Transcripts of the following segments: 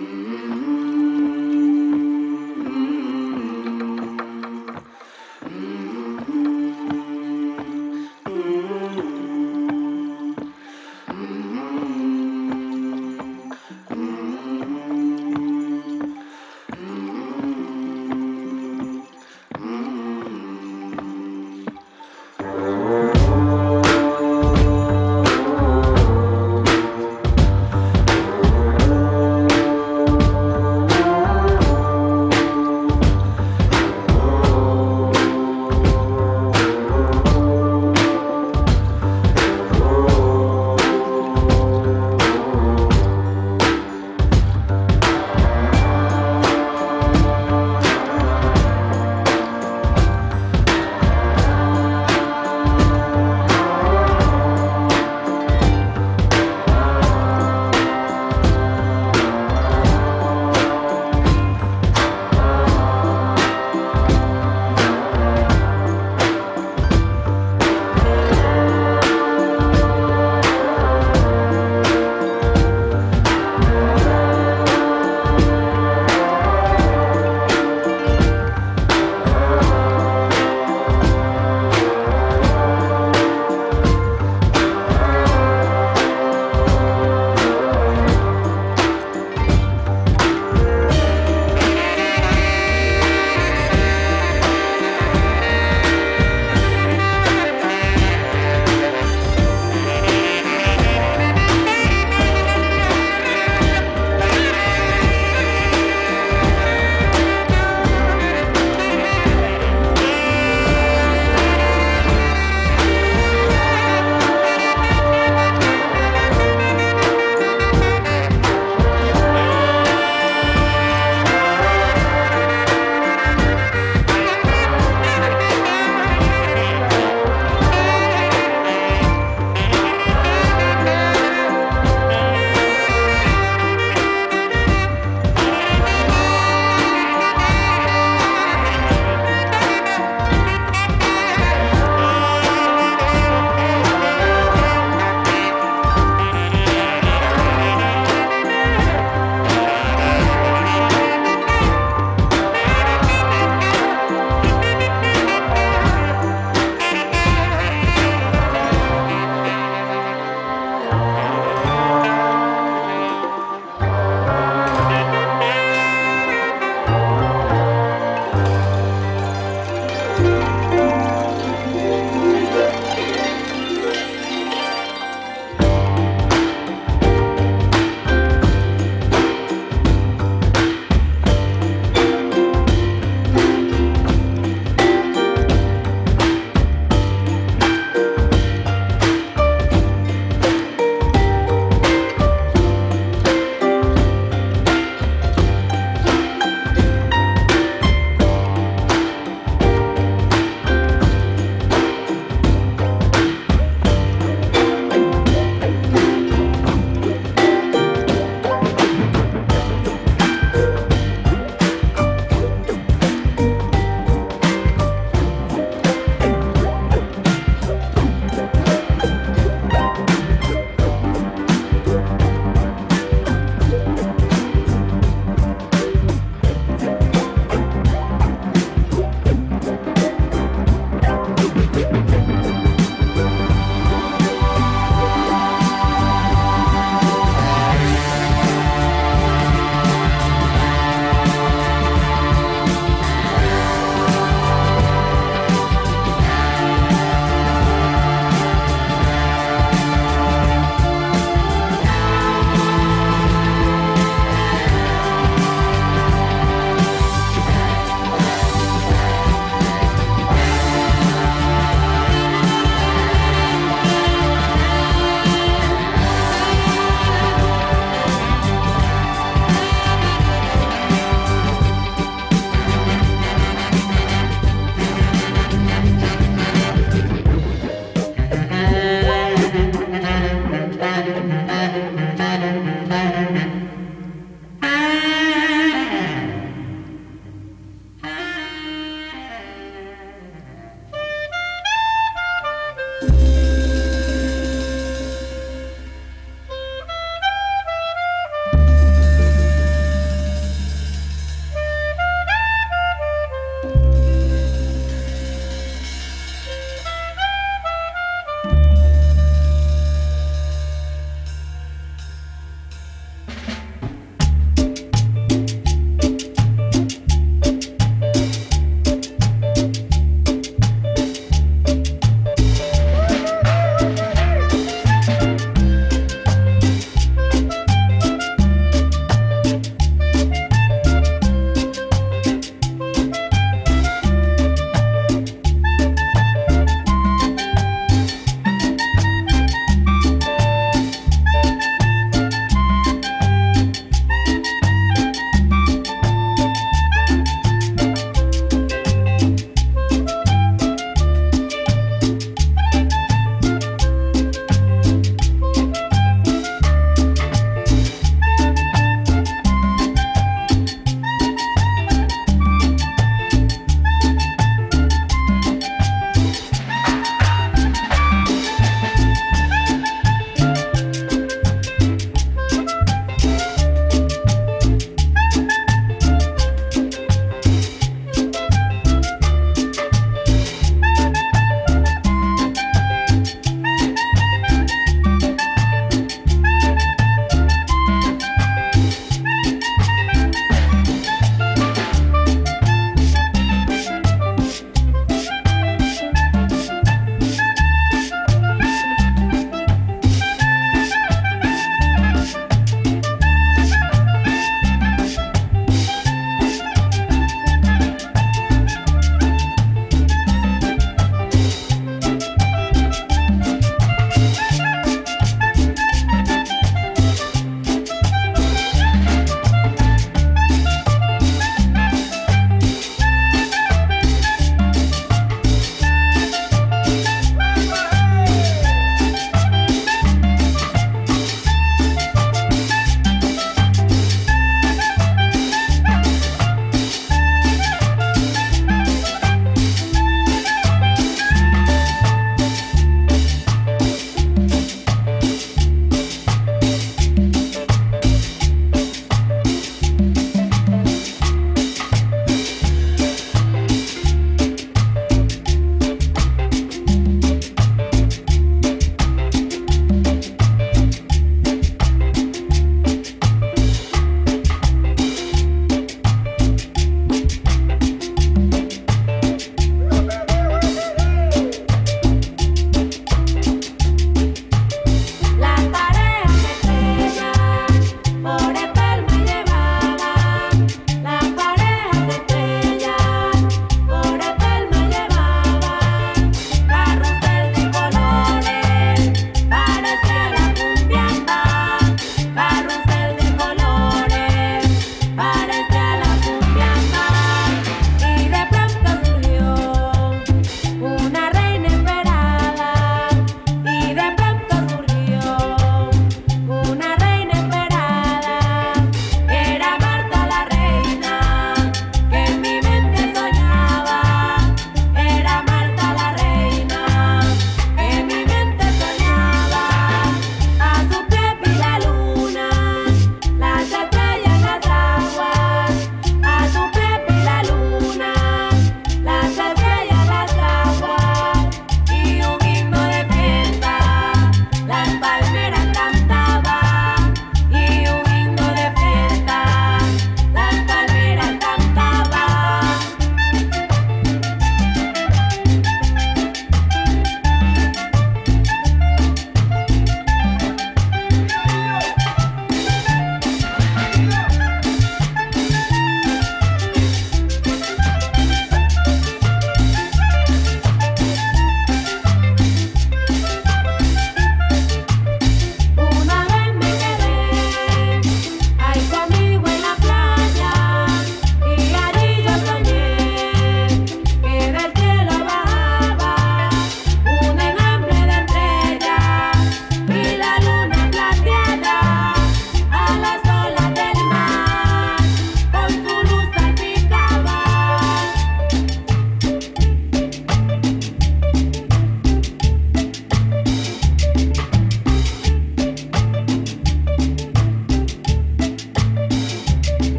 Mm-hmm.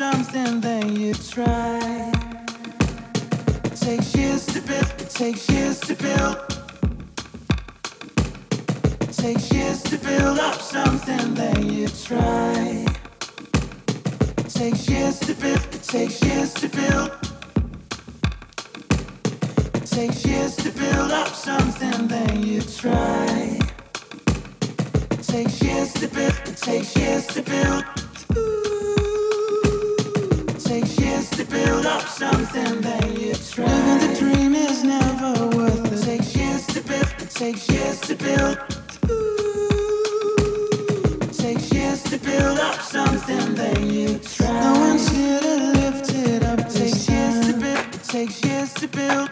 something, that you try. Takes years to build. Ooh. Takes years to build up something that you try. No one's here to lift it up. Takes years to build. It takes years to build.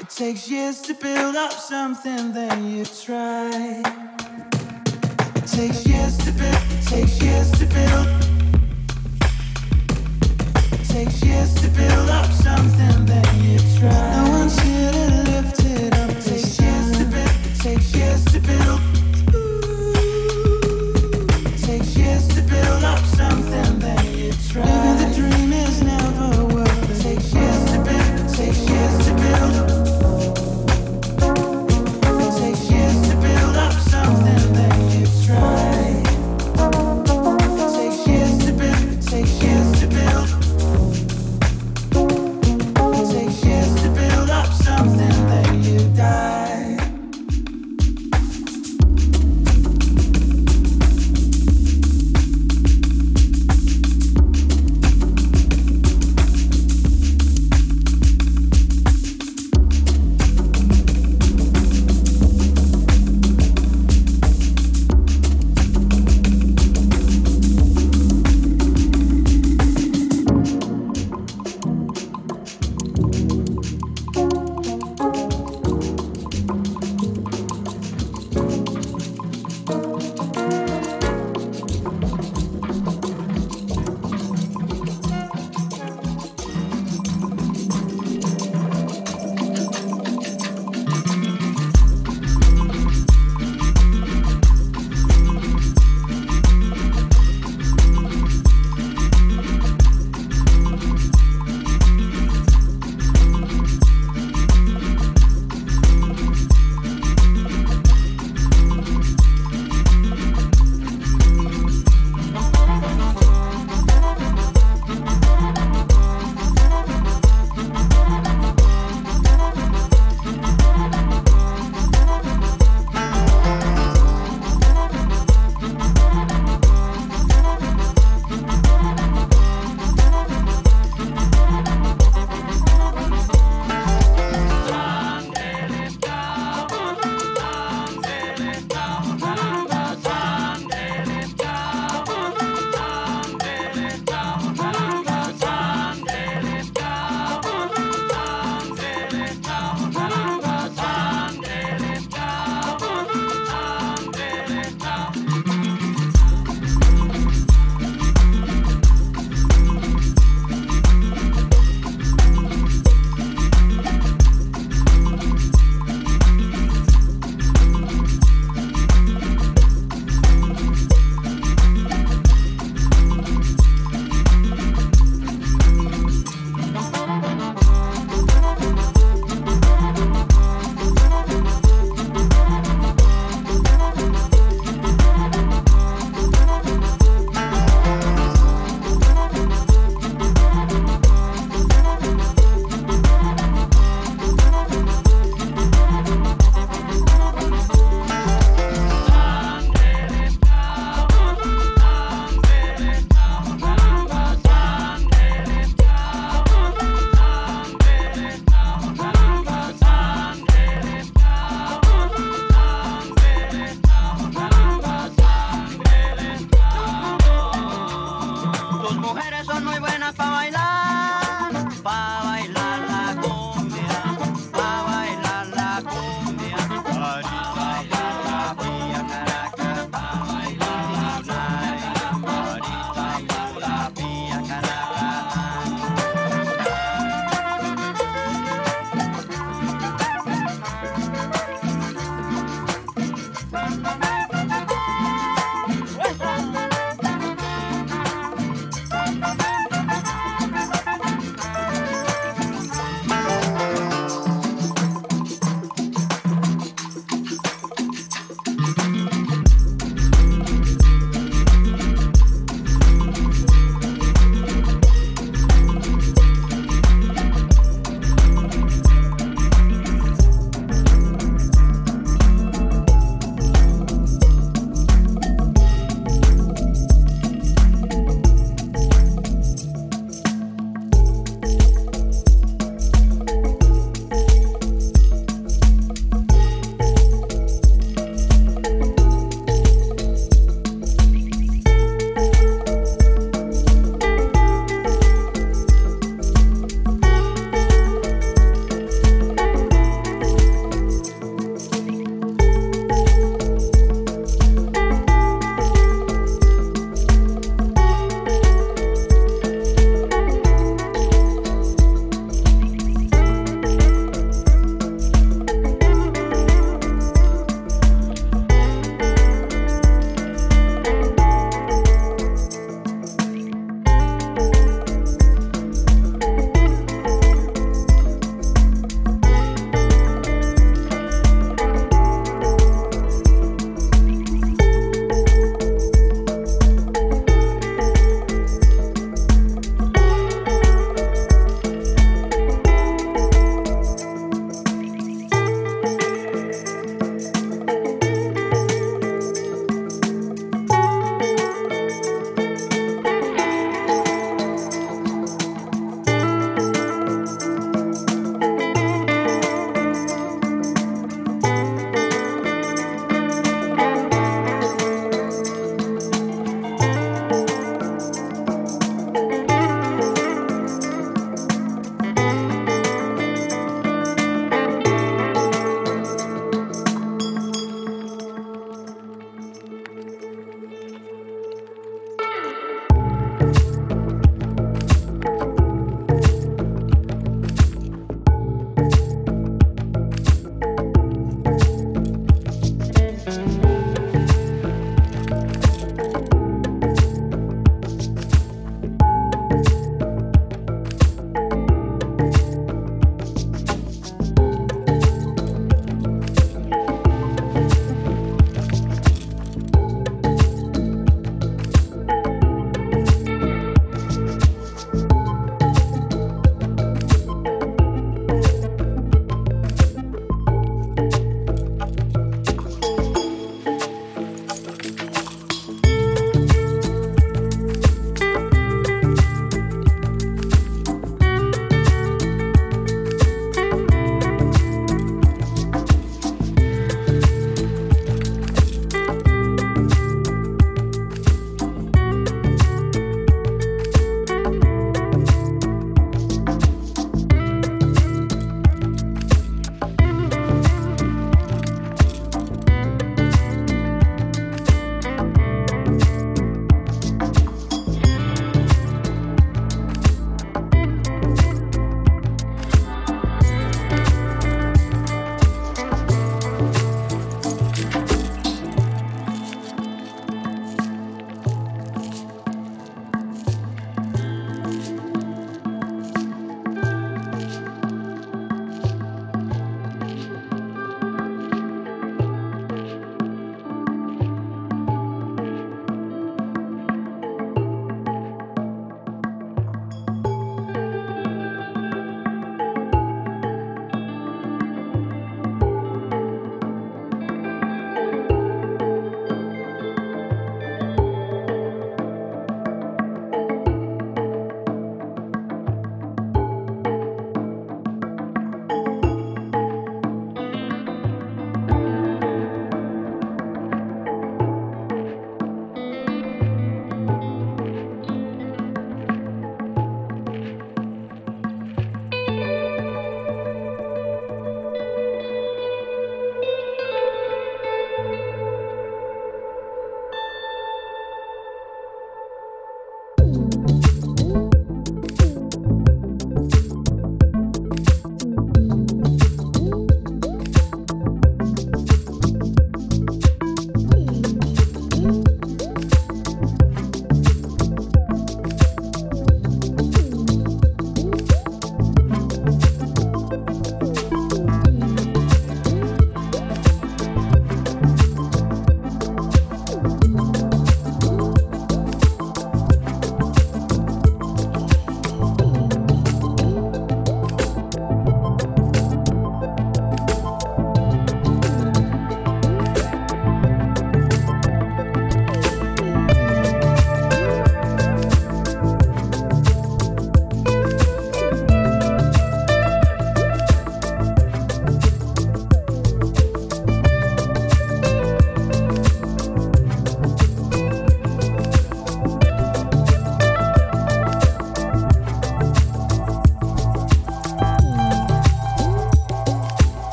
It takes years to build up something that you try. It takes years to build. It takes years to build takes years to build up something that you try. No one's here to Takes years to build up something that you try.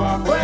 No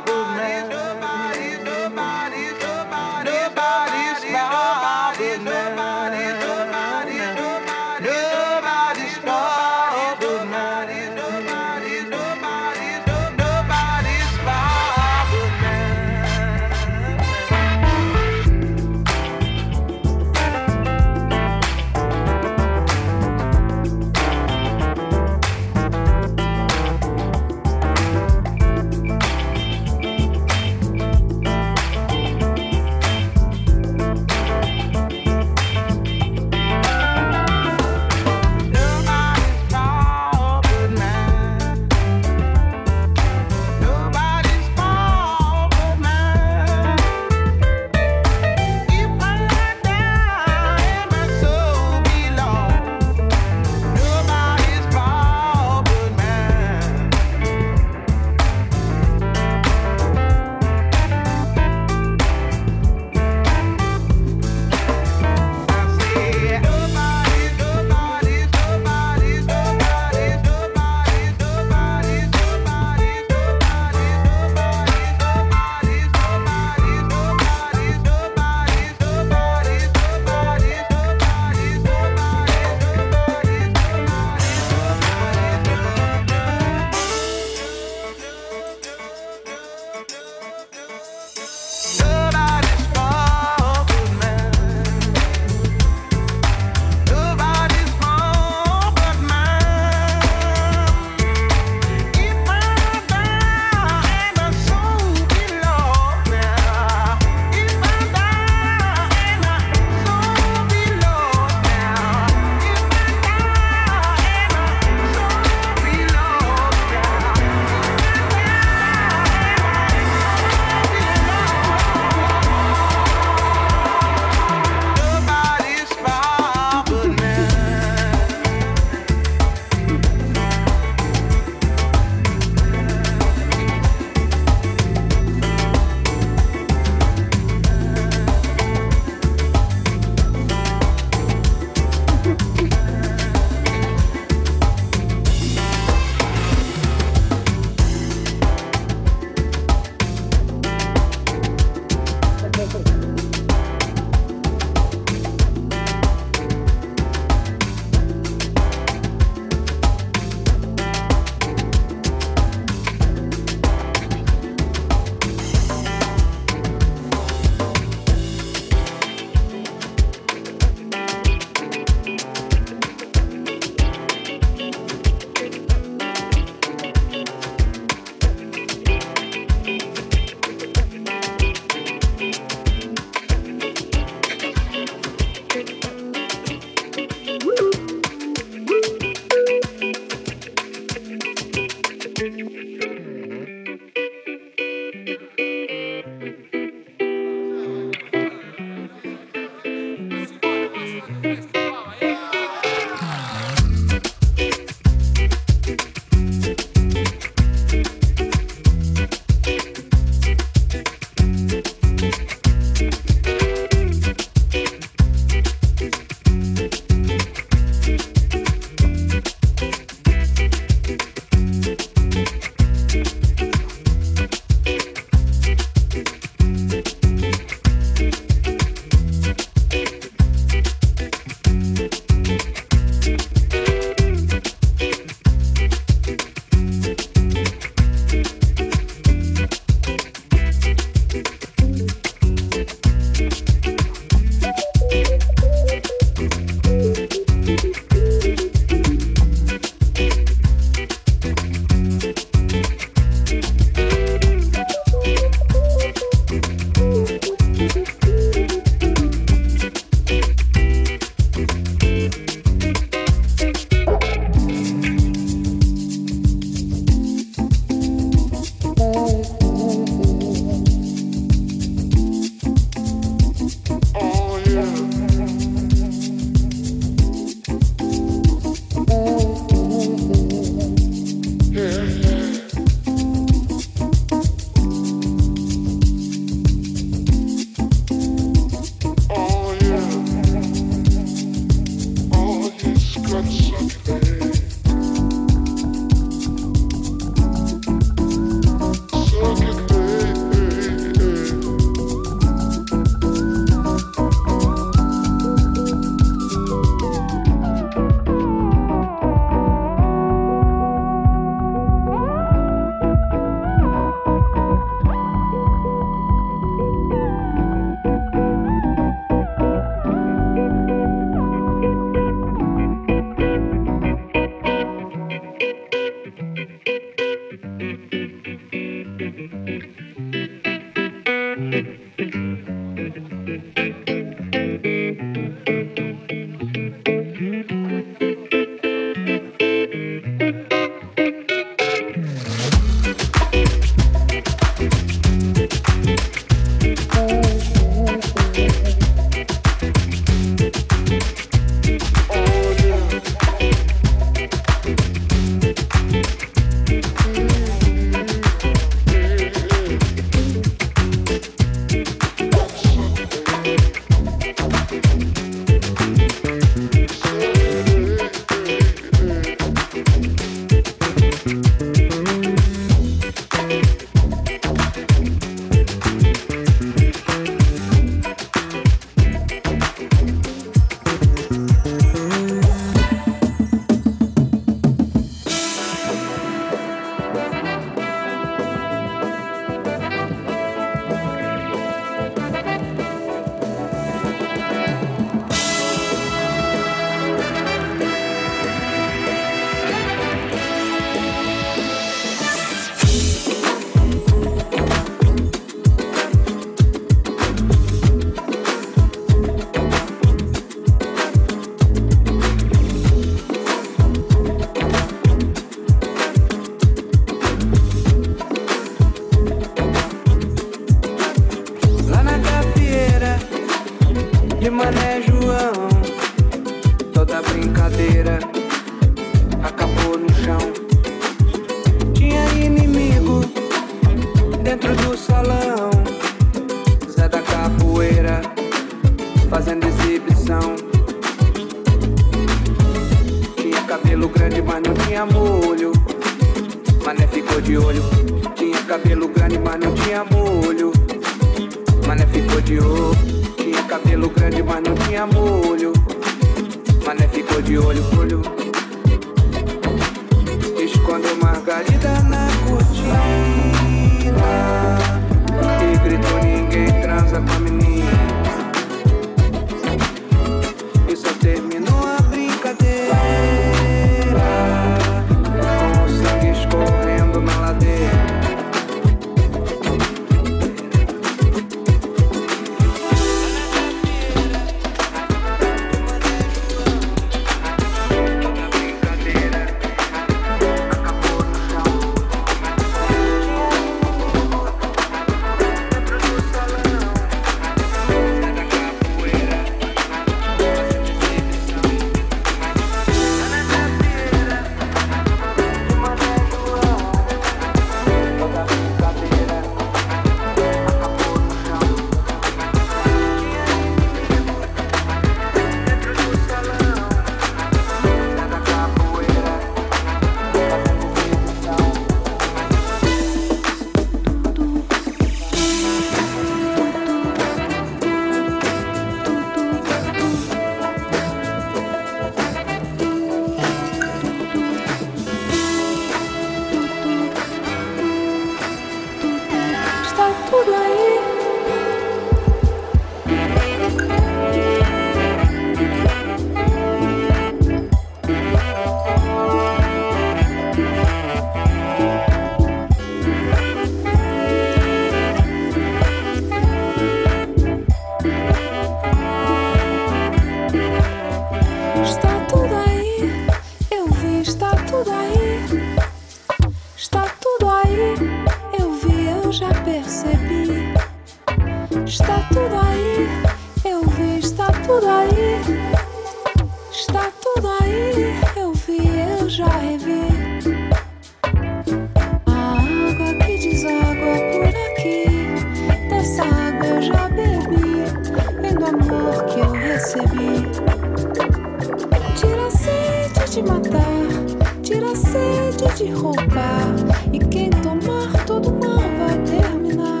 de roubar. E quem tomar, todo mal vai terminar.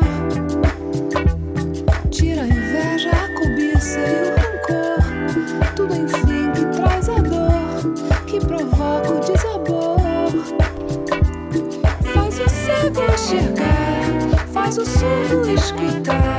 Tira a inveja, a cobiça e o rancor. Tudo enfim que traz a dor, que provoca o desabor. Faz o cego enxergar, faz o surdo escutar.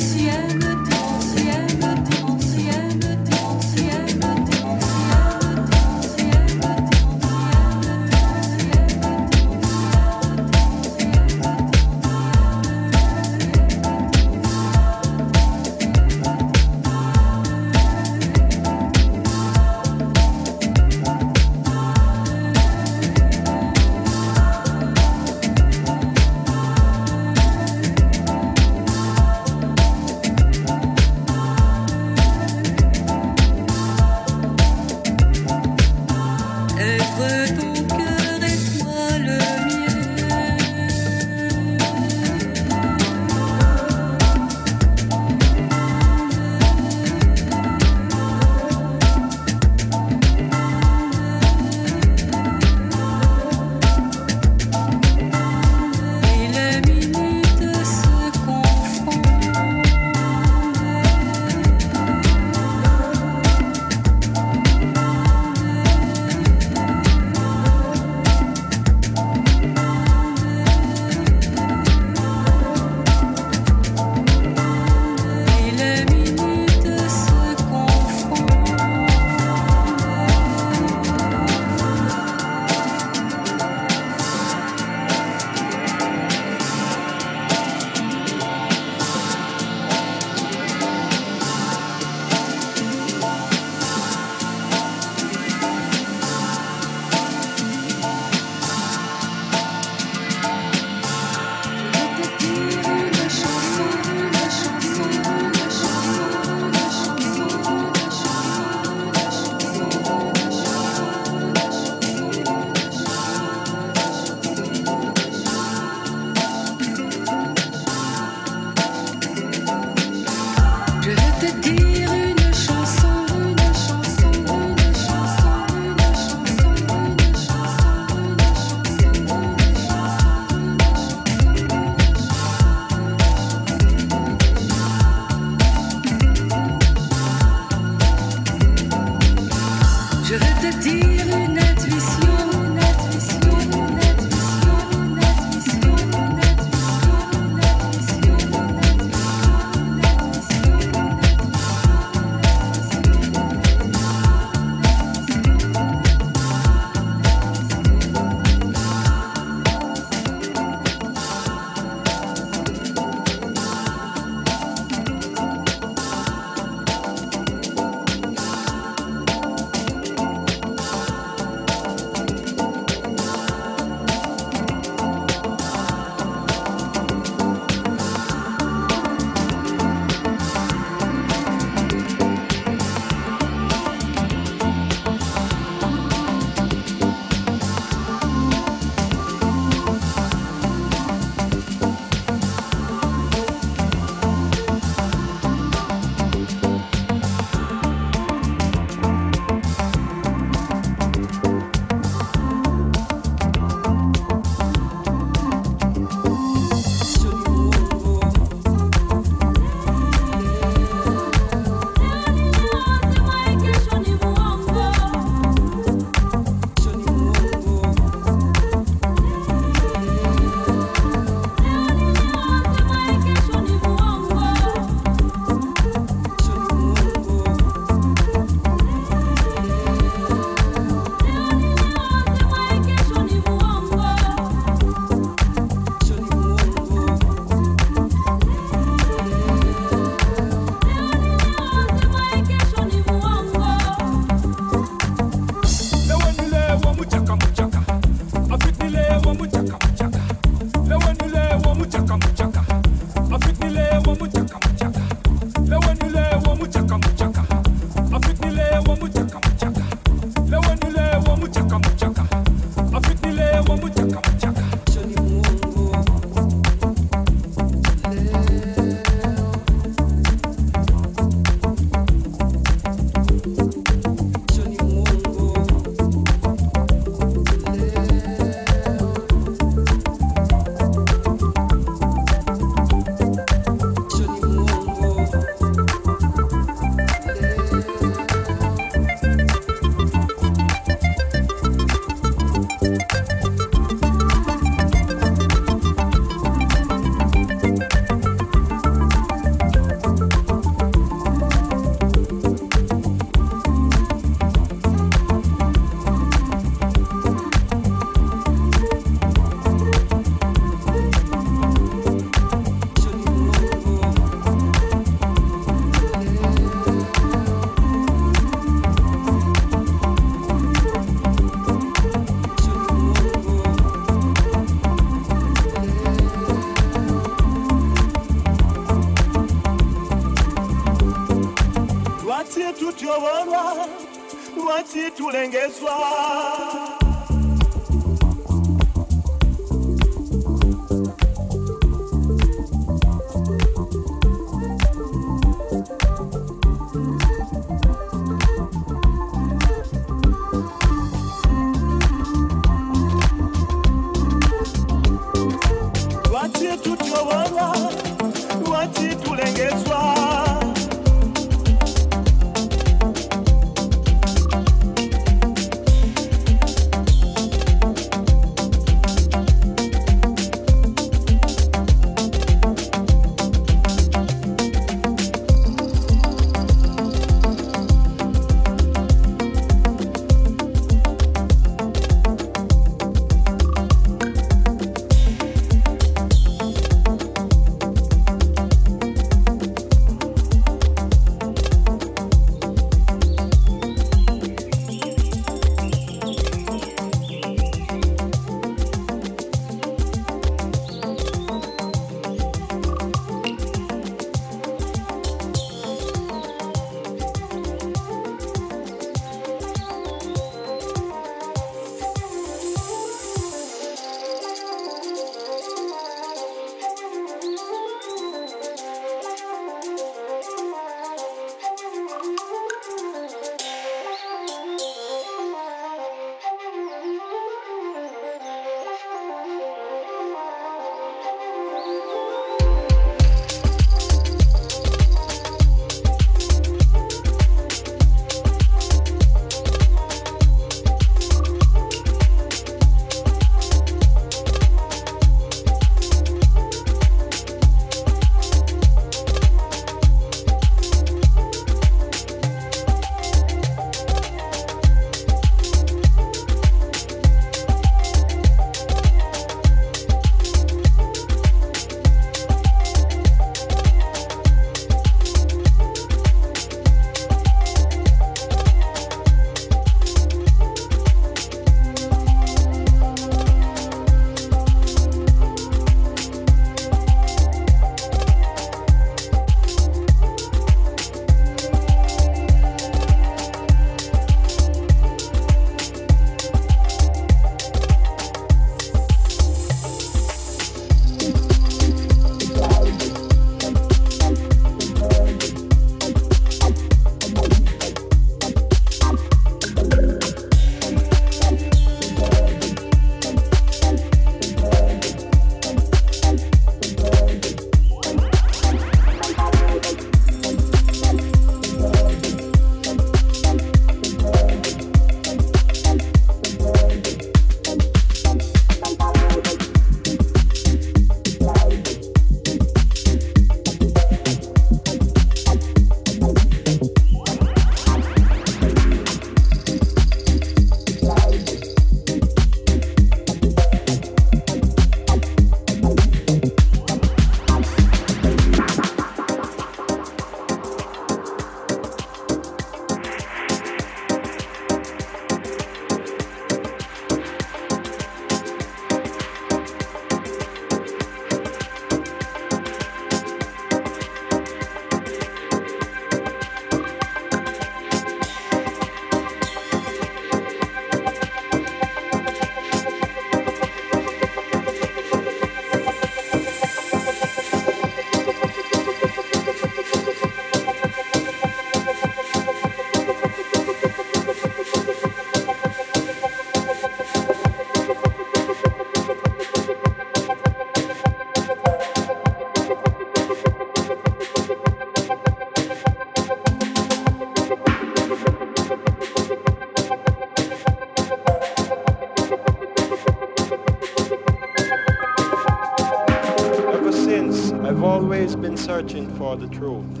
Searching for the truth.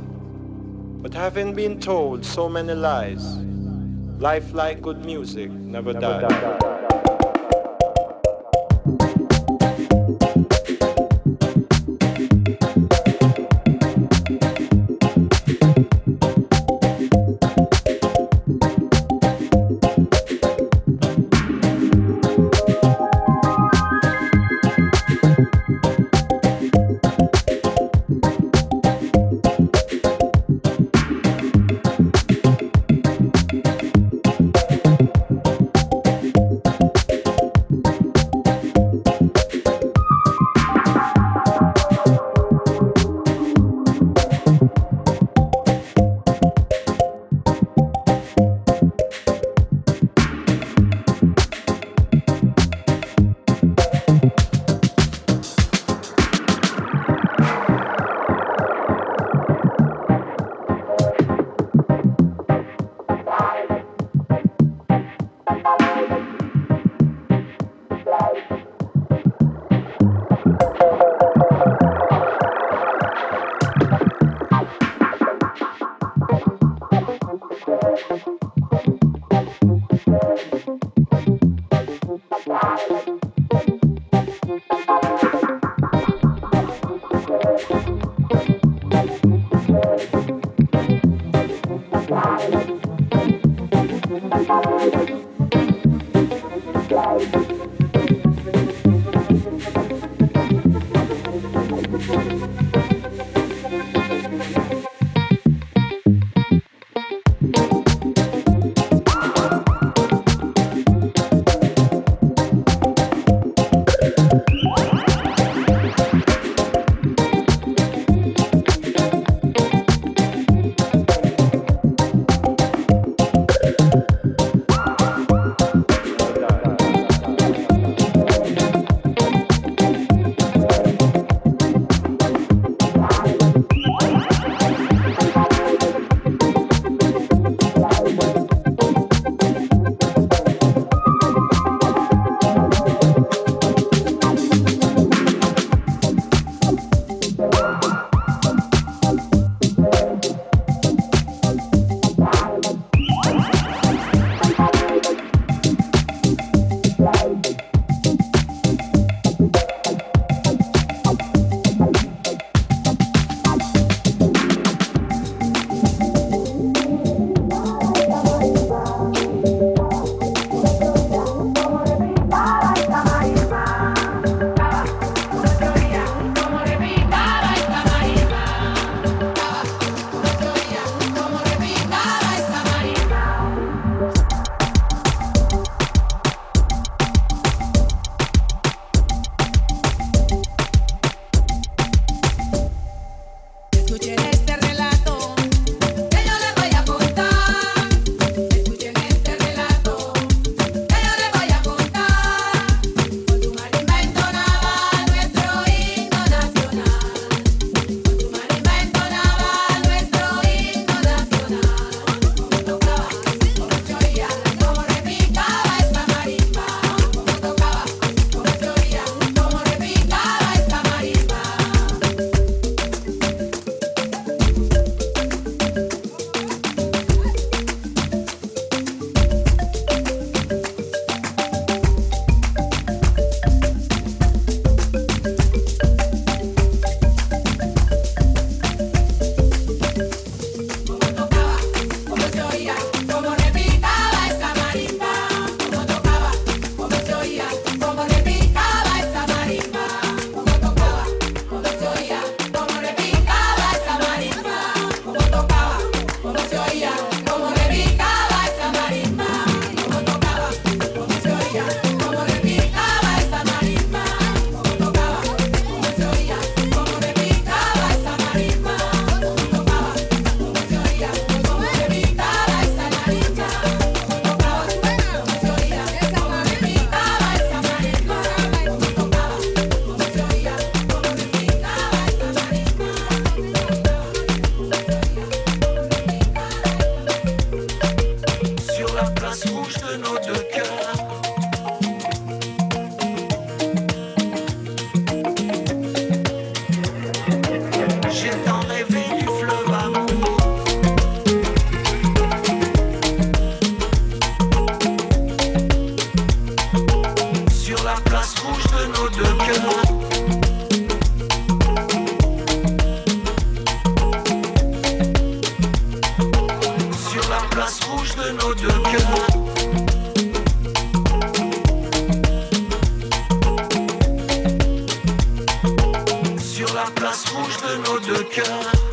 But having been told so many lies, life like good music never, never dies. Dies.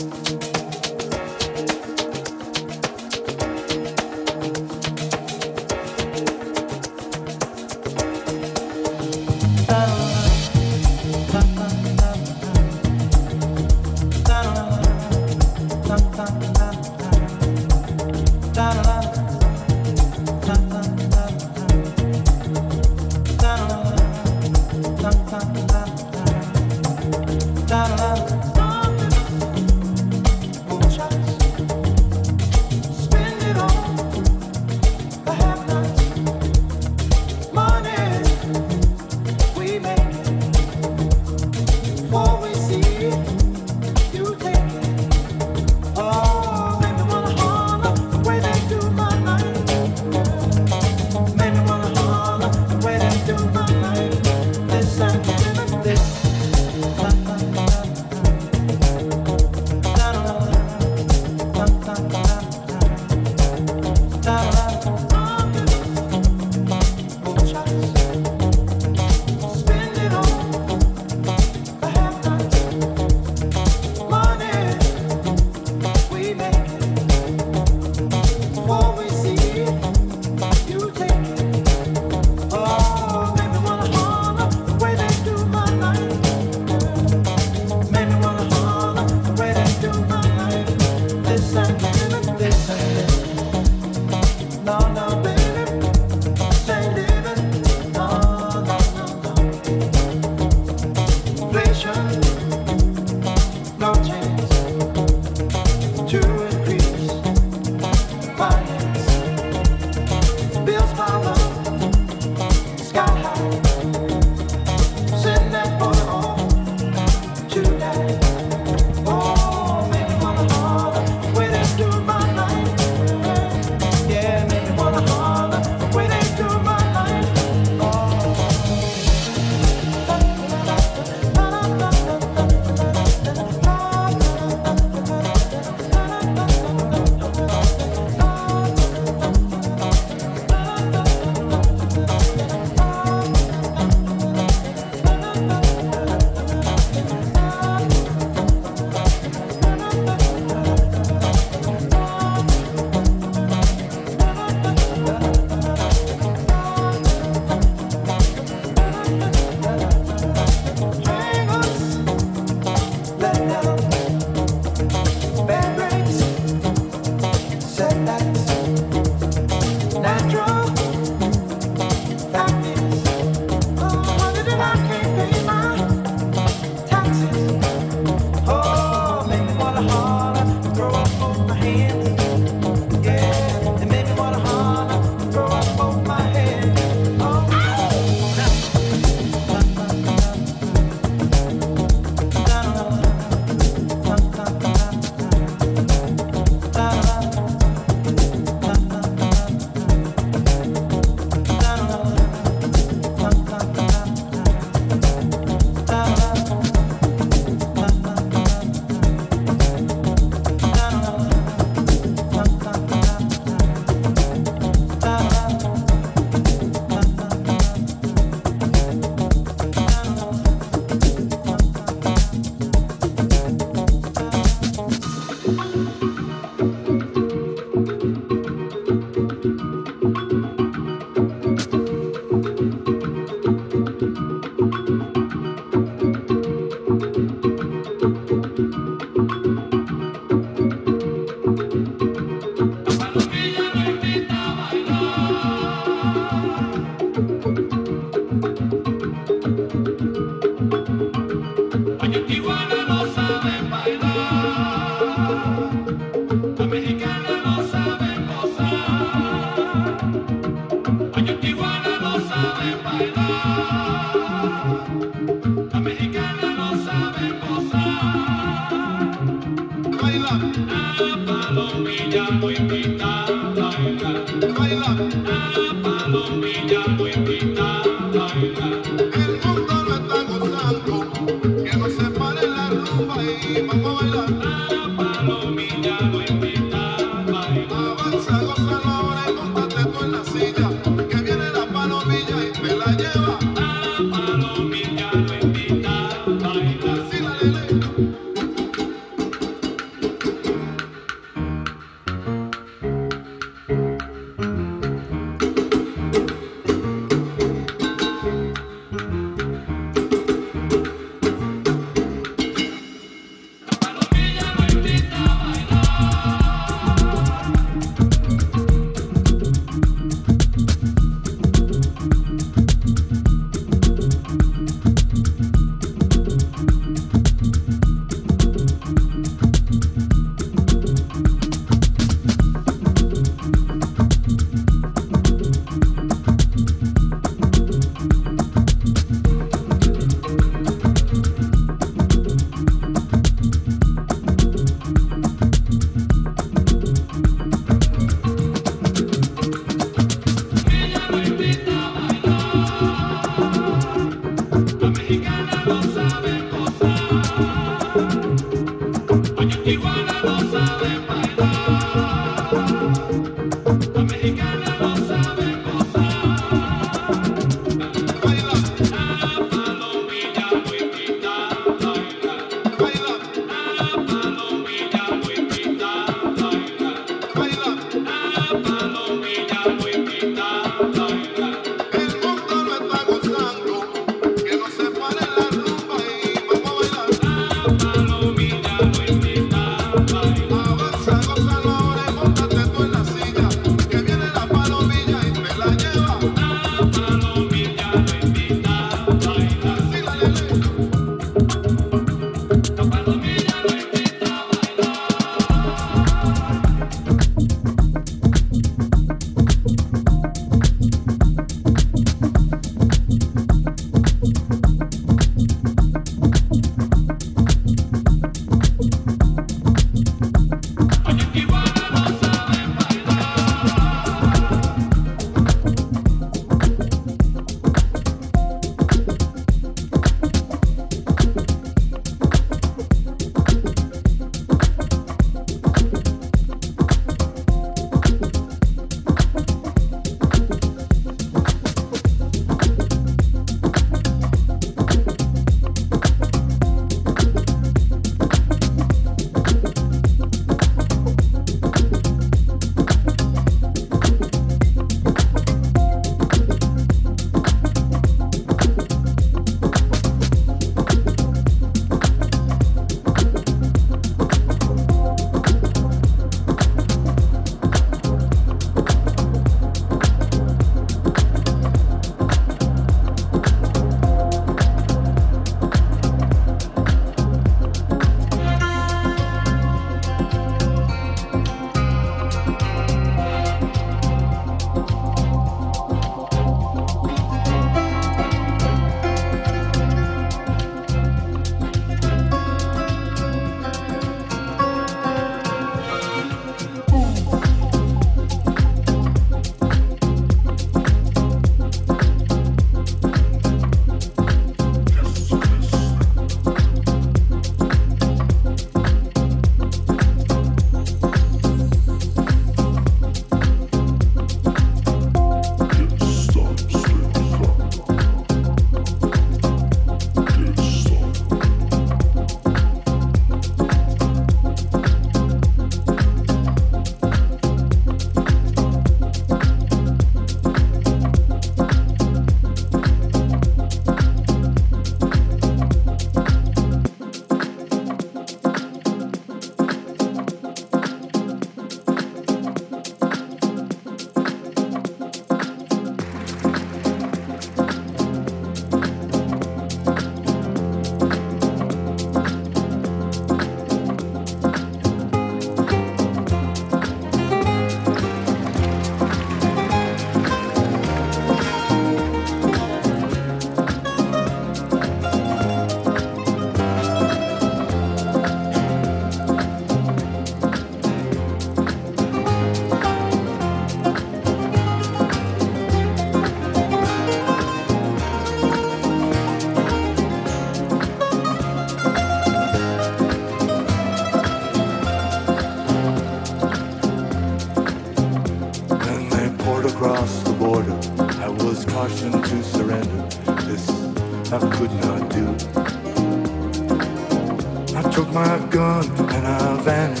vanish.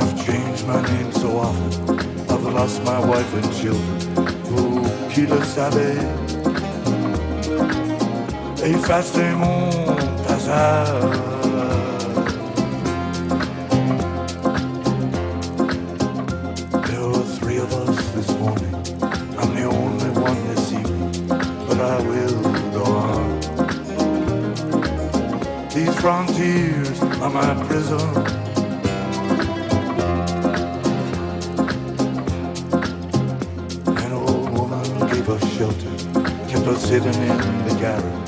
I've changed my name so often. I've lost my wife and children. Vous qui le savez? Mon hasard. tears my prison. An old woman gave us shelter, kept us hidden in the garret.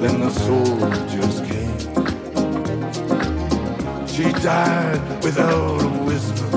Then the soldiers came. She died without a whisper.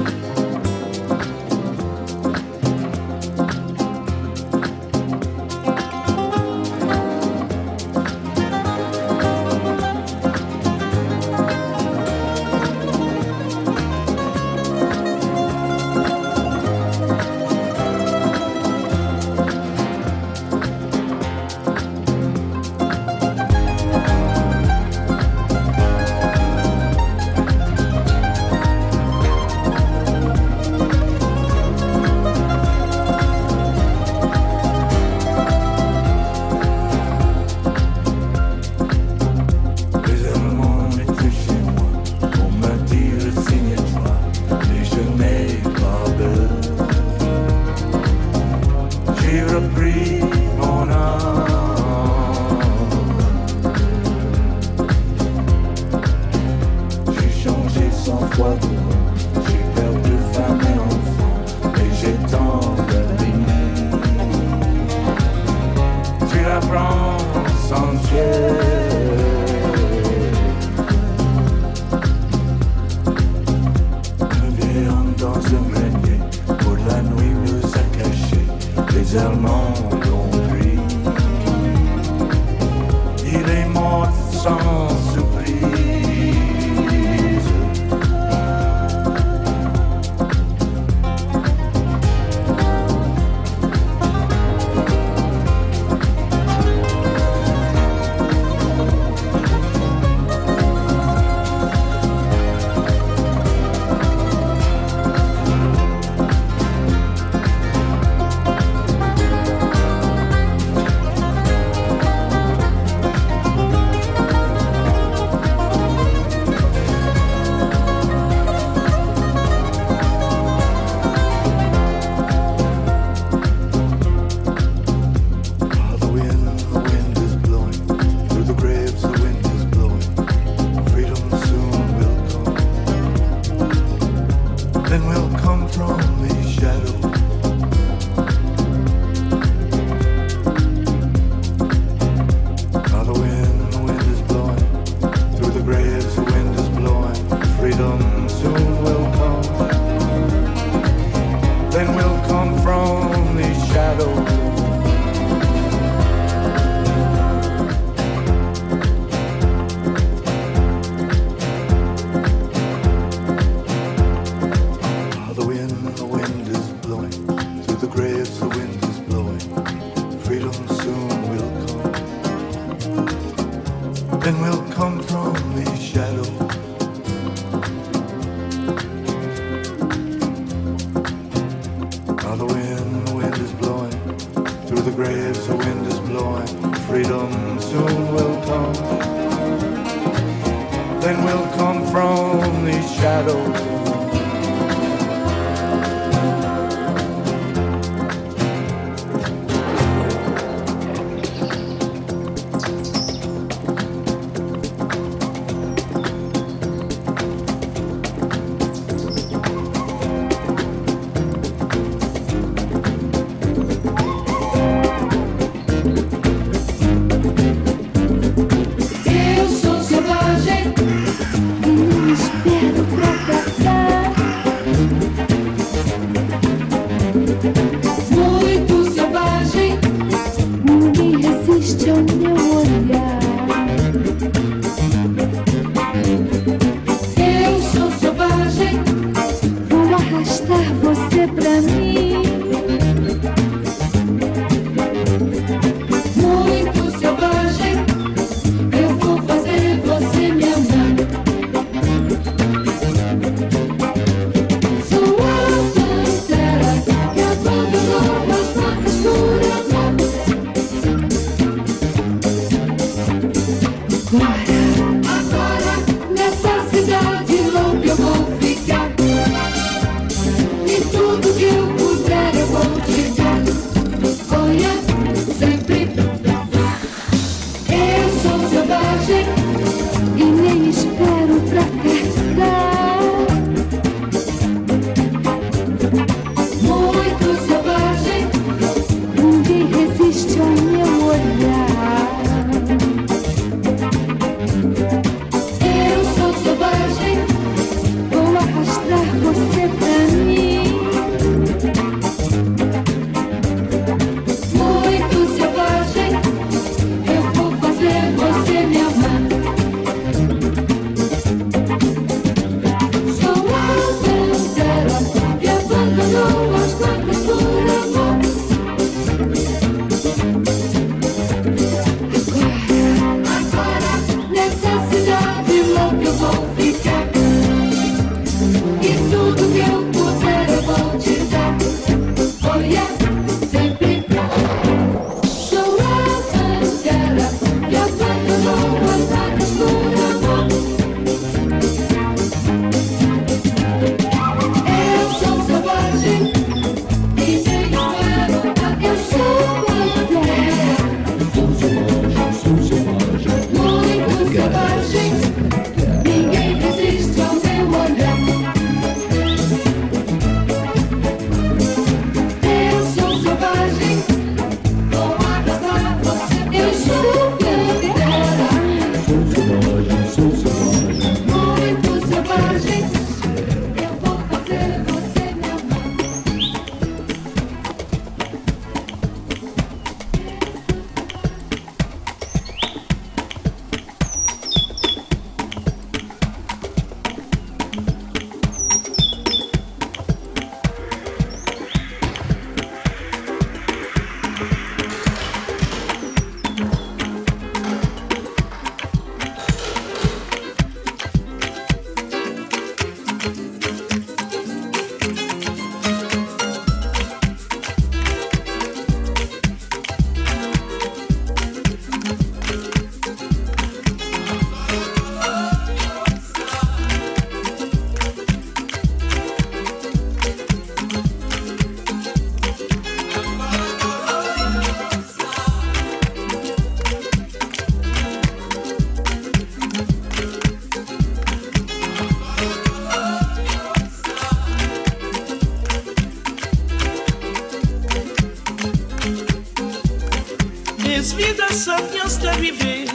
arrivé,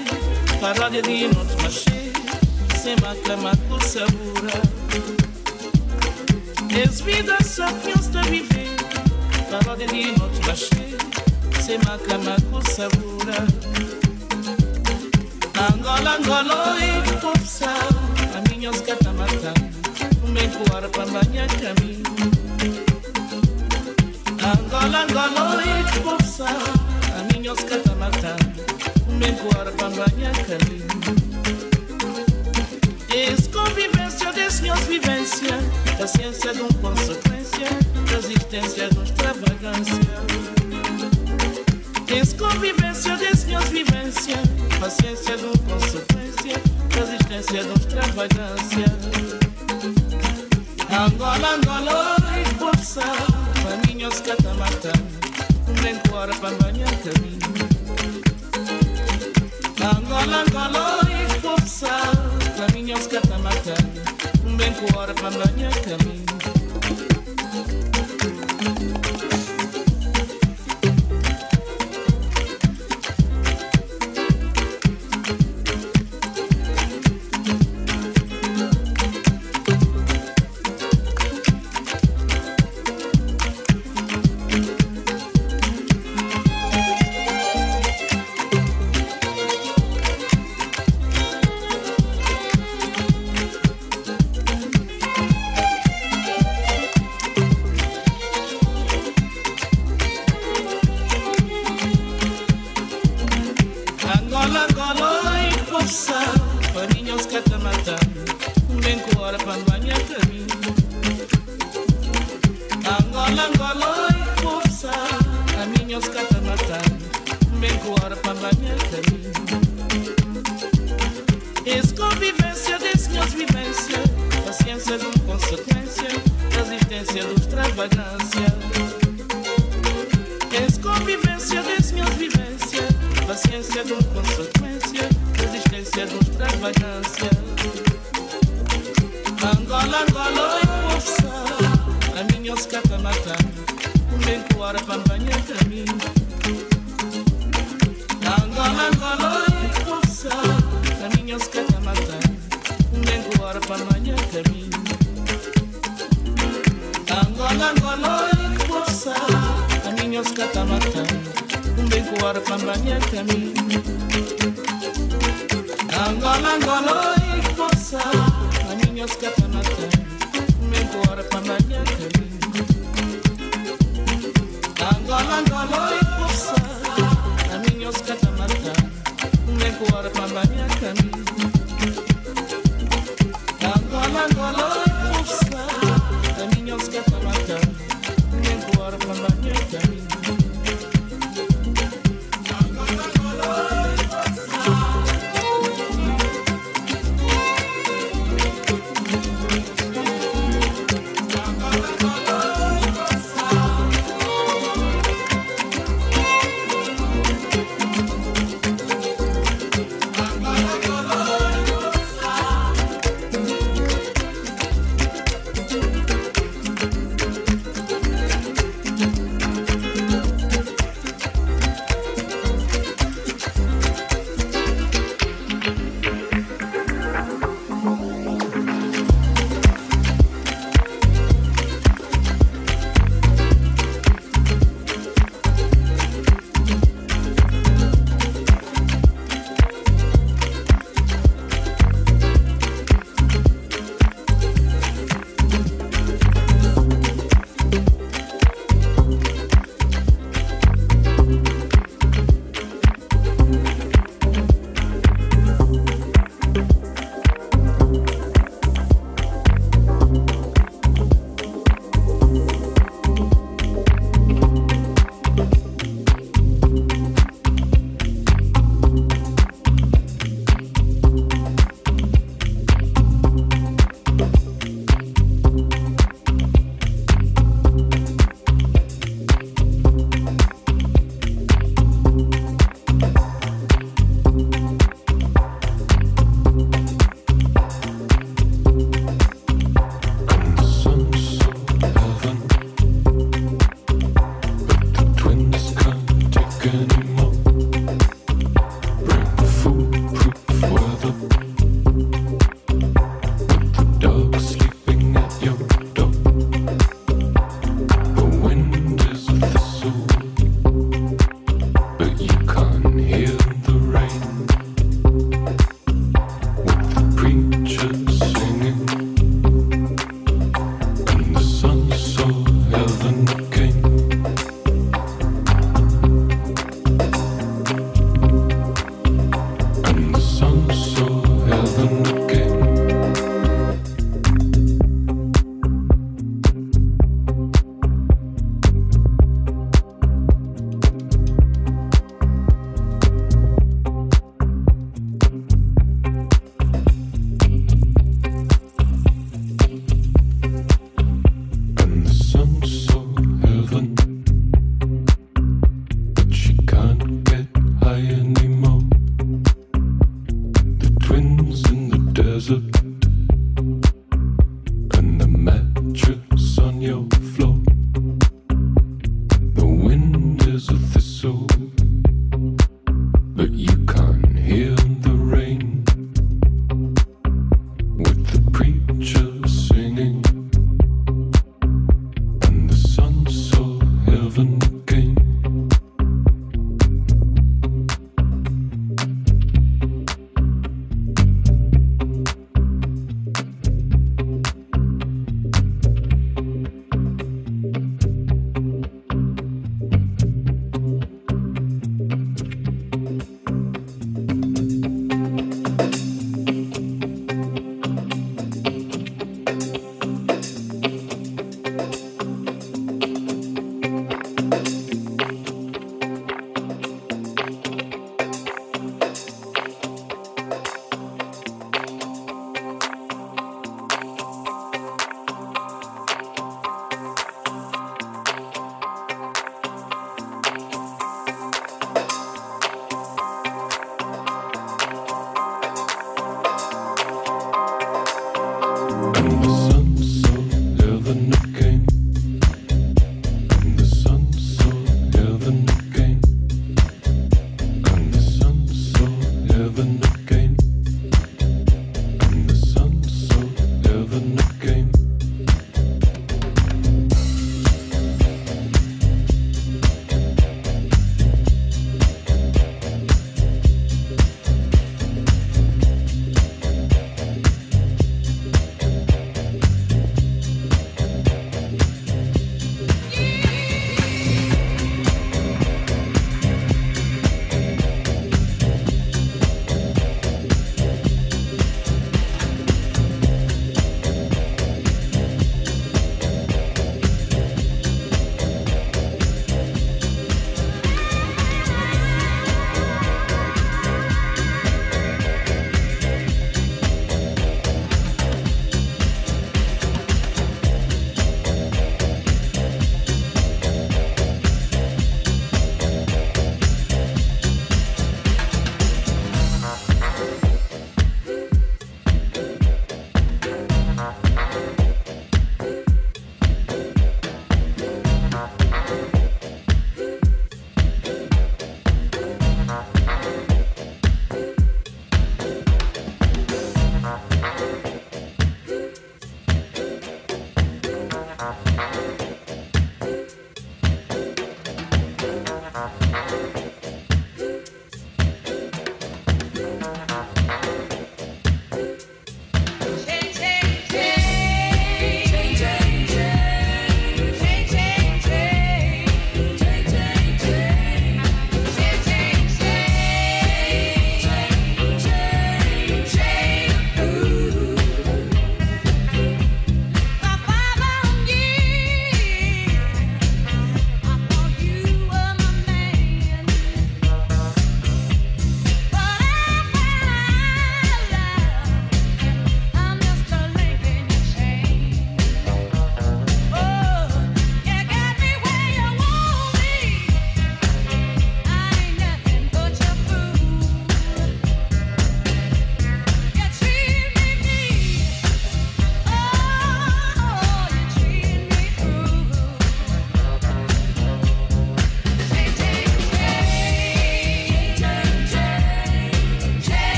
parade de notre marché, c'est ma clama pour só Les vidas sapiens d'arrivé, parade de notre marché, c'est ma clama pour saboura. Angola, Angola, e força, a minha escata matando, o meu coar para banhar caminho. Angola, Angola, e força, a minha escata menguar banha cali. Es convivência de minhas da ciência de uma consequência, da existência de uma extravagância. Es convivência de minhas da ciência de uma consequência, da existência de uma extravagância. Angola, Angola, e força, para mim os catamatã, um lenço para banha cali. Angola, Angola, e força Caminhos catamata Nem cora para banhar caminho vagância. És convivência das minhas vivências, paciência com consequência, resistência com extravagância. Angola, Angola, oi, força, a minha escapa matando, o vento ora para A minha os catamata Bem com hora para banhar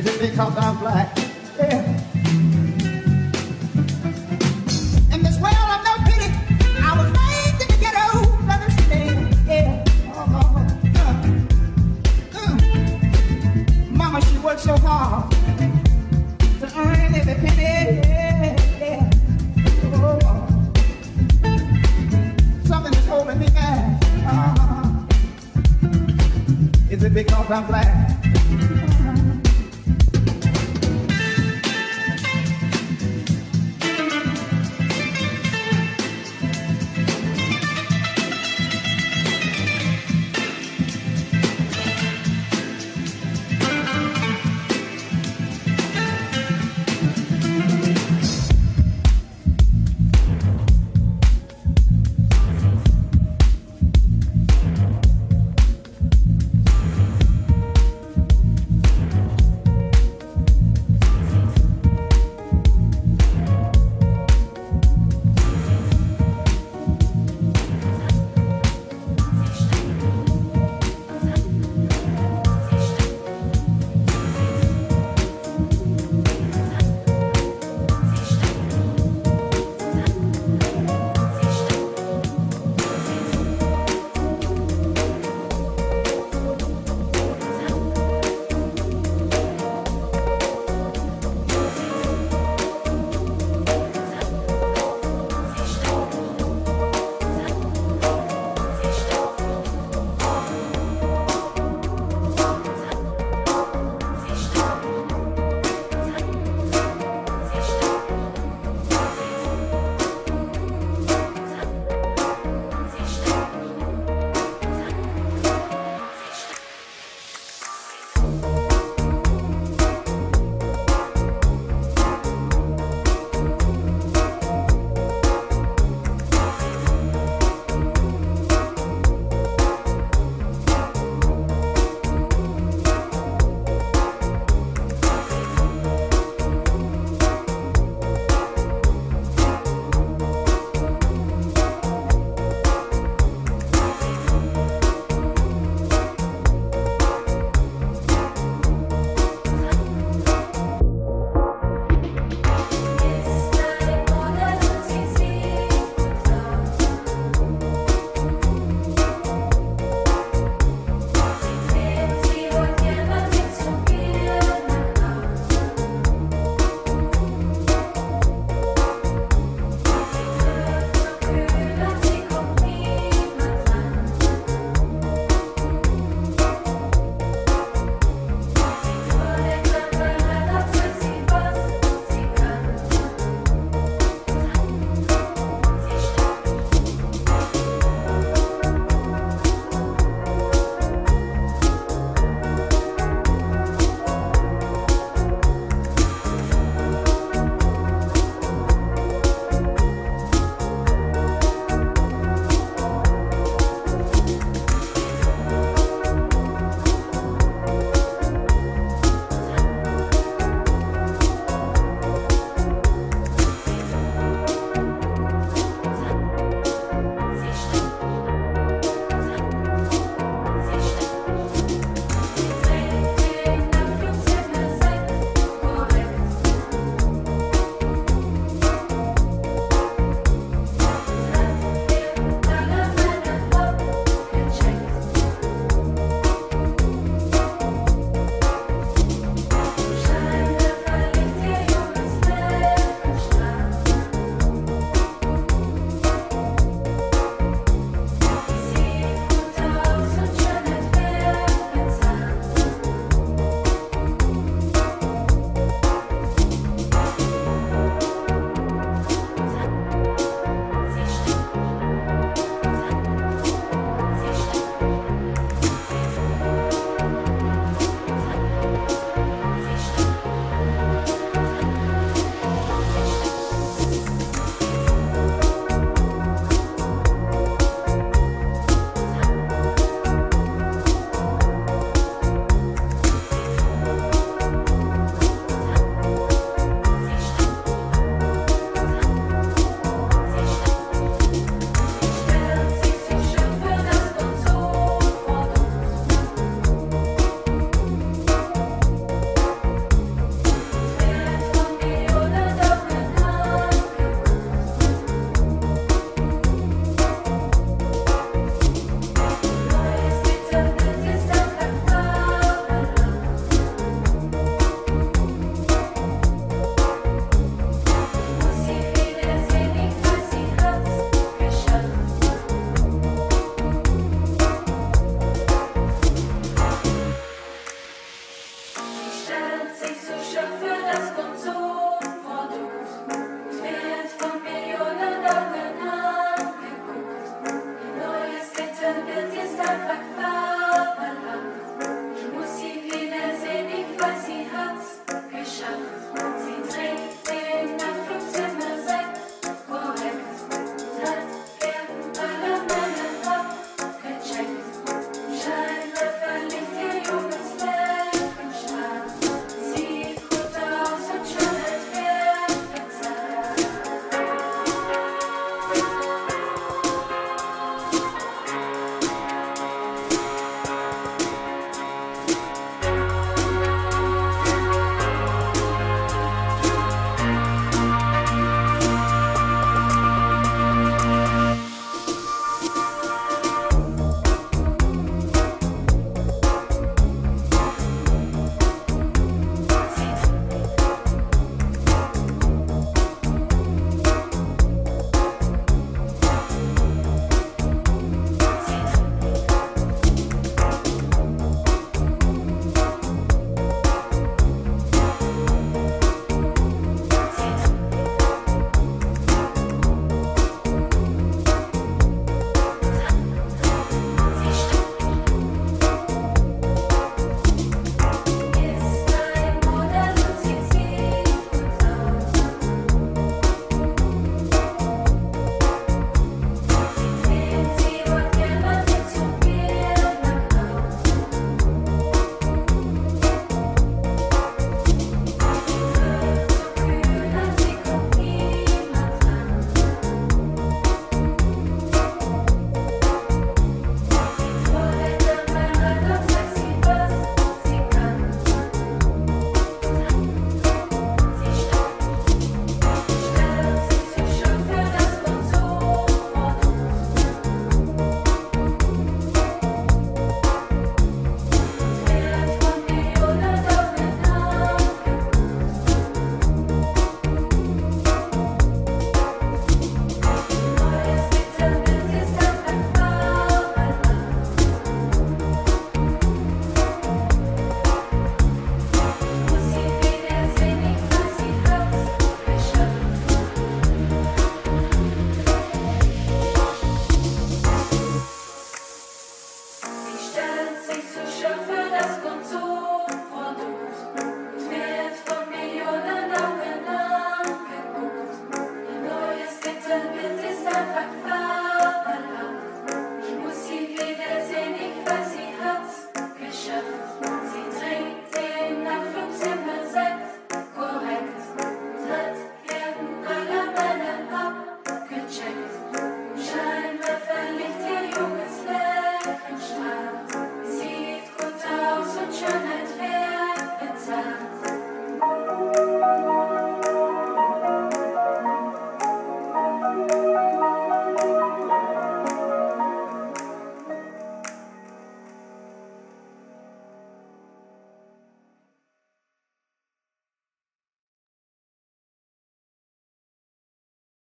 Is it because I'm black? Yeah. In this world of no pity, I was raised in the ghetto, brother. yeah. Oh, oh, oh. Mm. Mama, she worked so hard to earn every penny. Yeah, yeah. Oh. Something is holding me back. Uh-huh. Is it because I'm black?